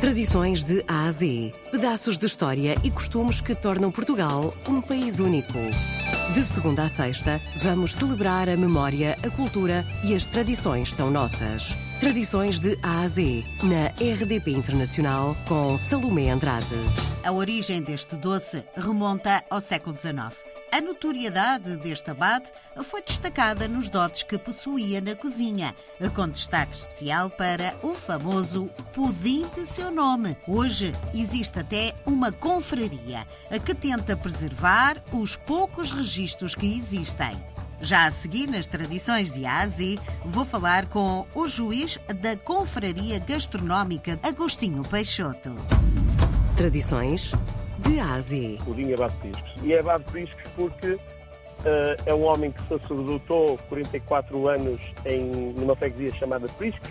Tradições de A a Z. Pedaços de história e costumes que tornam Portugal um país único. De segunda a sexta, vamos celebrar a memória, a cultura e as tradições tão nossas. Tradições de A a Z, na RDP Internacional, com Salomé Andrade. A origem deste doce remonta ao século XIX. A notoriedade deste abade foi destacada nos dotes que possuía na cozinha, com destaque especial para o famoso pudim de seu nome. Hoje existe até uma confraria que tenta preservar os poucos registros que existem. Já a seguir, nas tradições de Ásia, vou falar com o juiz da Confraria Gastronómica Agostinho Peixoto. Tradições de Ásia. Pudim Abade Priscos. E é Abade Priscos porque uh, é um homem que sacerdotou 44 anos em, numa freguesia chamada Priscos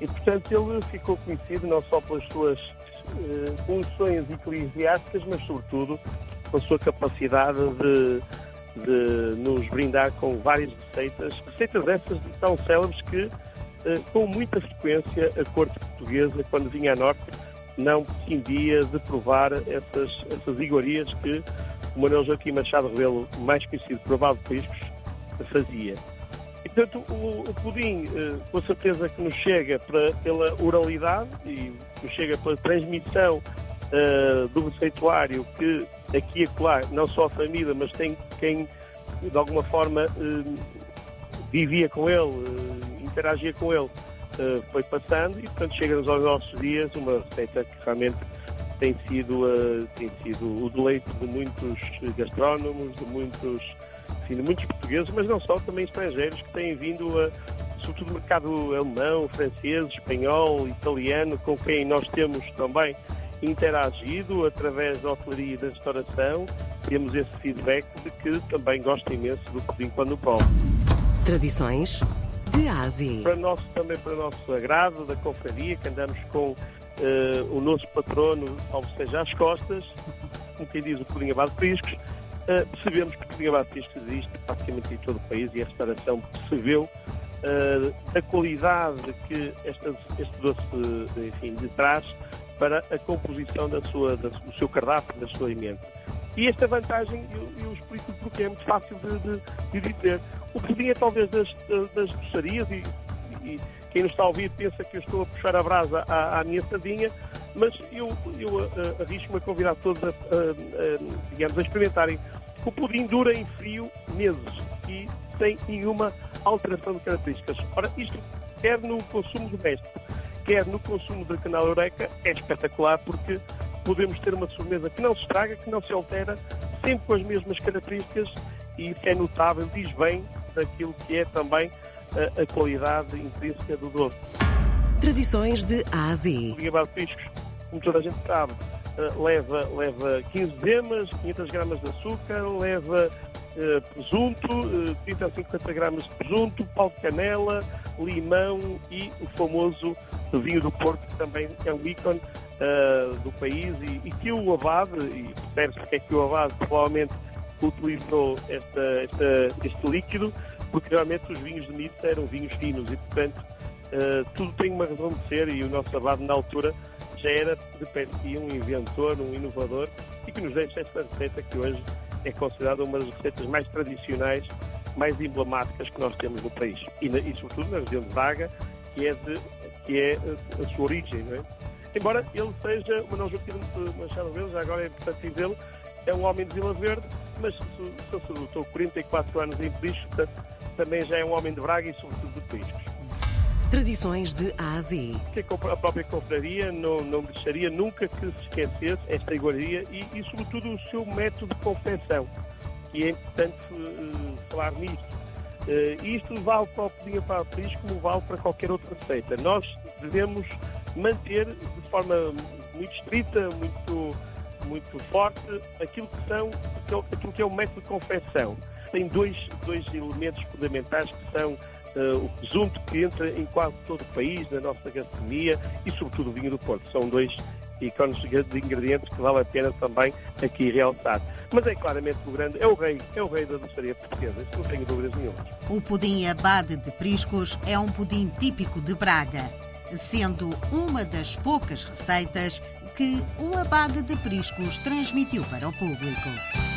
e, portanto, ele ficou conhecido não só pelas suas uh, funções eclesiásticas, mas, sobretudo, pela sua capacidade de, de nos brindar com várias receitas, receitas essas tão célebres que, uh, com muita frequência, a corte portuguesa, quando vinha a norte, não prescindia de provar essas, essas iguarias que o Manuel Joaquim Machado Rebelo, mais conhecido por Abado Priscos, fazia. E, portanto, o, o pudim, eh, com certeza que nos chega para, pela oralidade e nos chega pela transmissão uh, do receituário que aqui e acolá, não só a família, mas tem quem, de alguma forma, uh, vivia com ele, uh, interagia com ele, uh, foi passando e, portanto, chega-nos aos nossos dias uma receita que realmente tem sido, uh, tem sido o deleite de muitos gastrónomos, de muitos, enfim, de muitos portugueses, mas não só, também estrangeiros que têm vindo a, sobretudo, mercado alemão, francês, espanhol, italiano, com quem nós temos também interagido através da hotelaria e da restauração. Temos esse feedback de que também gostam imenso do pudim quando prova. Tradições de Ásia. Para nosso, também para nosso agrado da confraria, que andamos com uh, o nosso patrono, salvo seja às costas, como quem diz o pudim abado de priscos, uh, percebemos que o pudim abado de priscos existe praticamente em todo o país e a restauração percebeu uh, a qualidade que este doce enfim, de traz para a composição da sua, da, do seu cardápio, da sua emenda. E esta vantagem, eu, eu explico porque é muito fácil de, de, de dizer. O pudim é talvez das, das doçarias e, e, quem nos está a ouvir pensa que eu estou a puxar a brasa à, à minha sardinha, mas eu, eu uh, arrisco-me a convidar todos a, a, a, digamos, a experimentarem. O pudim dura em frio meses e sem nenhuma alteração de características. Ora, isto quer no consumo doméstico, quer no consumo da canal Eureka, é espetacular porque podemos ter uma sobremesa que não se estraga, que não se altera, sempre com as mesmas características e isso é notável, diz bem daquilo que é também a, a qualidade intrínseca do doce. Tradições de Ásia. O Guiabado Piscos, como toda a gente sabe, uh, leva, leva 15 gemas, 500 gramas de açúcar, leva uh, presunto, uh, 30 a 50 gramas de presunto, pau de canela, limão e o famoso vinho do Porto, que também é um ícone uh, do país e, e, que o Abade, e percebe-se porque é que o Abade provavelmente utilizou esta, esta, este líquido, porque realmente os vinhos de Nitsa eram vinhos finos e, portanto, uh, tudo tem uma razão de ser e o nosso Abade, na altura, já era de si um inventor, um inovador e que nos deixa esta receita que hoje é considerada uma das receitas mais tradicionais, mais emblemáticas que nós temos no país. E, na, e sobretudo na região de Braga, que é, de, que é a, a sua origem, não é? embora ele seja, o Manuel Joaquim Machado Verde, já agora é importante dizê-lo, é um homem de Vila Verde, mas sacerdotou 44 anos em portanto, também já é um homem de Braga e sobretudo de Priscos. Tradições de Ásia. Que a própria confraria não, não deixaria nunca que se esquecesse esta iguaria e, e, sobretudo, o seu método de confecção. E é importante uh, falar nisto. Uh, isto vale para o pudim para Prisco como vale para qualquer outra receita. Nós devemos manter de forma muito estrita, muito, muito forte, aquilo que, são, aquilo que é o método de confecção. Tem dois, dois elementos fundamentais que são uh, o presunto, que entra em quase todo o país, na nossa gastronomia, e sobretudo o vinho do Porto. São dois ícones de ingredientes que vale a pena também aqui realçar. Mas é claramente o grande, é o rei, é o rei da doçaria portuguesa, isso não tenho dúvidas nenhuma. O pudim abade de Priscos é um pudim típico de Braga. Sendo uma das poucas receitas que o abade de Priscos transmitiu para o público.